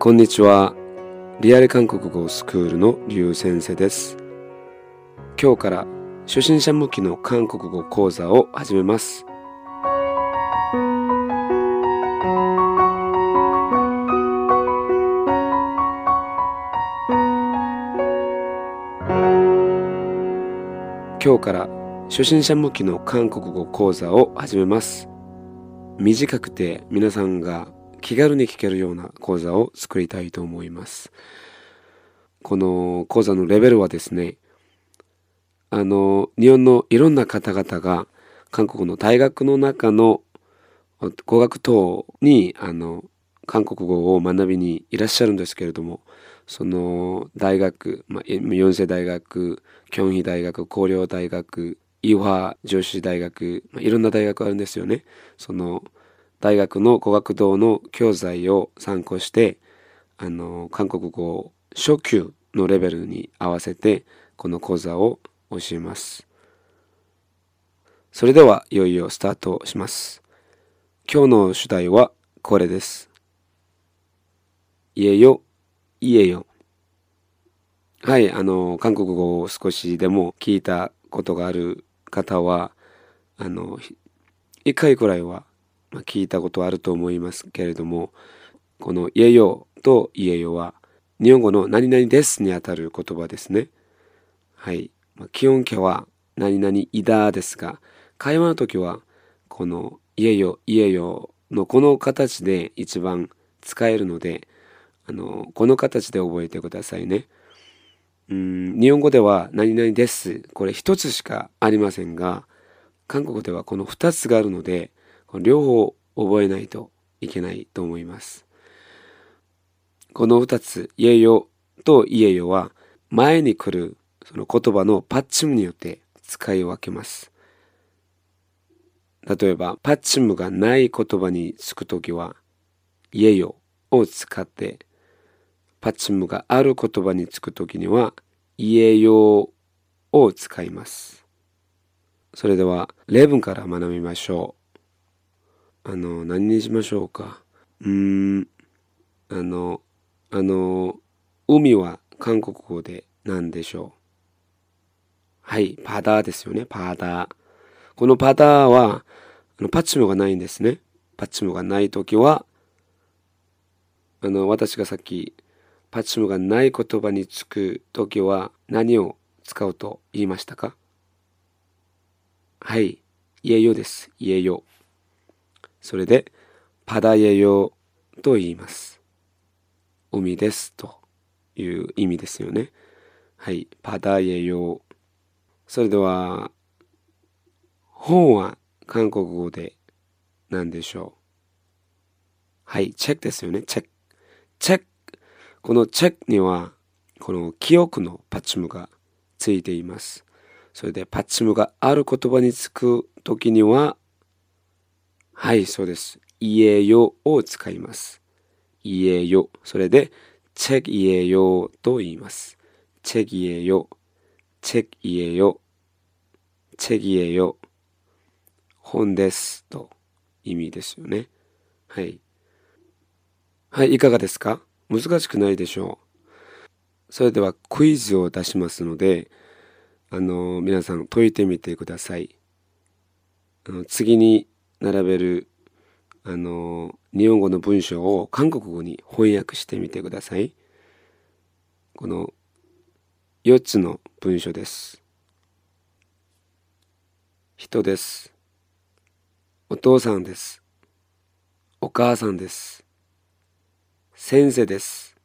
こんにちは。リアル韓国語スクールのリュウ先生です。今日から初心者向きの韓国語講座を始めます。今日から初心者向きの韓国語講座を始めます。短くて皆さんが気軽に聞けるような講座を作りたいと思います。この講座のレベルはですね、あの、日本のいろんな方々が韓国の大学の中の語学等にあの韓国語を学びにいらっしゃるんですけれども、その大学、まあ、四世大学、キョンヒ大学、高陵大学、イワハ女子大学、まあ、いろんな大学あるんですよね。その大学の語学堂の教材を参考して、あの、韓国語初級のレベルに合わせて、この講座を教えます。それでは、いよいよスタートします。今日の主題はこれです。家よ、家よ。はい、あの、韓国語を少しでも聞いたことがある方は、あの、一回くらいは聞いたことあると思いますけれども、この家よと家よは、日本語の何々ですにあたる言葉ですね。はい。基本形は何々いだですが、会話の時は、この家よ、家よのこの形で一番使えるので、あの、この形で覚えてくださいね。うん、日本語では何々です。これ一つしかありませんが、韓国ではこの二つがあるので、両方覚えないといけないと思います。この二つ、家よと家よは前に来るその言葉のパッチムによって使い分けます。例えば、パッチムがない言葉につくときは、家よを使って、パッチムがある言葉につくときには、家よを使います。それでは、例文から学びましょう。あの、何にしましょうか？うーん、あの、あの、海は韓国語で何でしょう？はい、パダーですよね、パダー。このパダーは、あのパッチムがないんですね。パッチムがないときは、あの、私がさっき、パッチムがない言葉につくときは何を使うと言いましたか？はい、家よです。家よ。それで、パダ家よと言います。海ですという意味ですよね。はい、パダ家よ。それでは、本は韓国語で何でしょう？はい、チェックですよね。チェック。チェック。このチェックには、この記憶のパッチムがついています。それでパッチムがある言葉につくときには、はい、そうです。家よを使います。家よ。それで、チェック家よと言います。チェック家よ。チェック家よ。チェック家よ。本ですと意味ですよね。はい。はい、いかがですか？難しくないでしょう。それではクイズを出しますので、あの、皆さん解いてみてください。あの次に並べる、あの、日本語の文章を韓国語に翻訳してみてください。この4つの文章です。人です。お父さんです。お母さんです。先生です。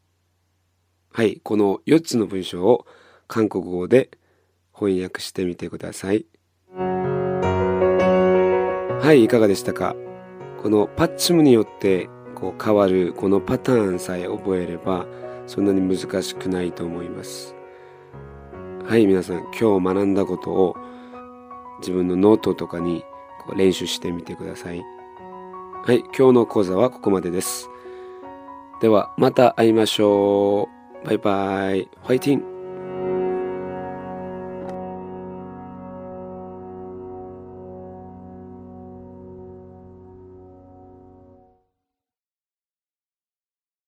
はい、この4つの文章を韓国語で翻訳してみてください。はい、いかがでしたか？このパッチムによってこう変わるこのパターンさえ覚えればそんなに難しくないと思います。はい、皆さん今日学んだことを自分のノートとかにこう練習してみてください。はい、今日の講座はここまでです。ではまた会いましょう。バイバイ。화이팅